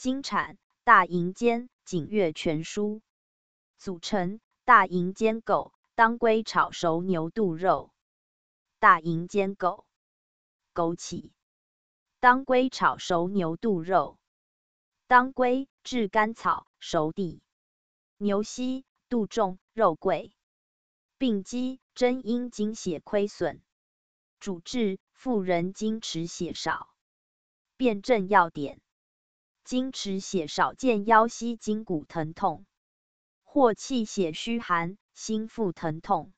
经产大银煎景岳全书。组成大银煎狗当归炒熟牛肚肉。大银煎狗枸杞当归炒熟牛肚肉。当归炙甘草熟地。牛膝杜仲肉桂。病机真阴精血亏损。主治妇人经迟血少。辨证要点。经迟血少见腰膝筋骨疼痛，或气血虚寒、心腹疼痛。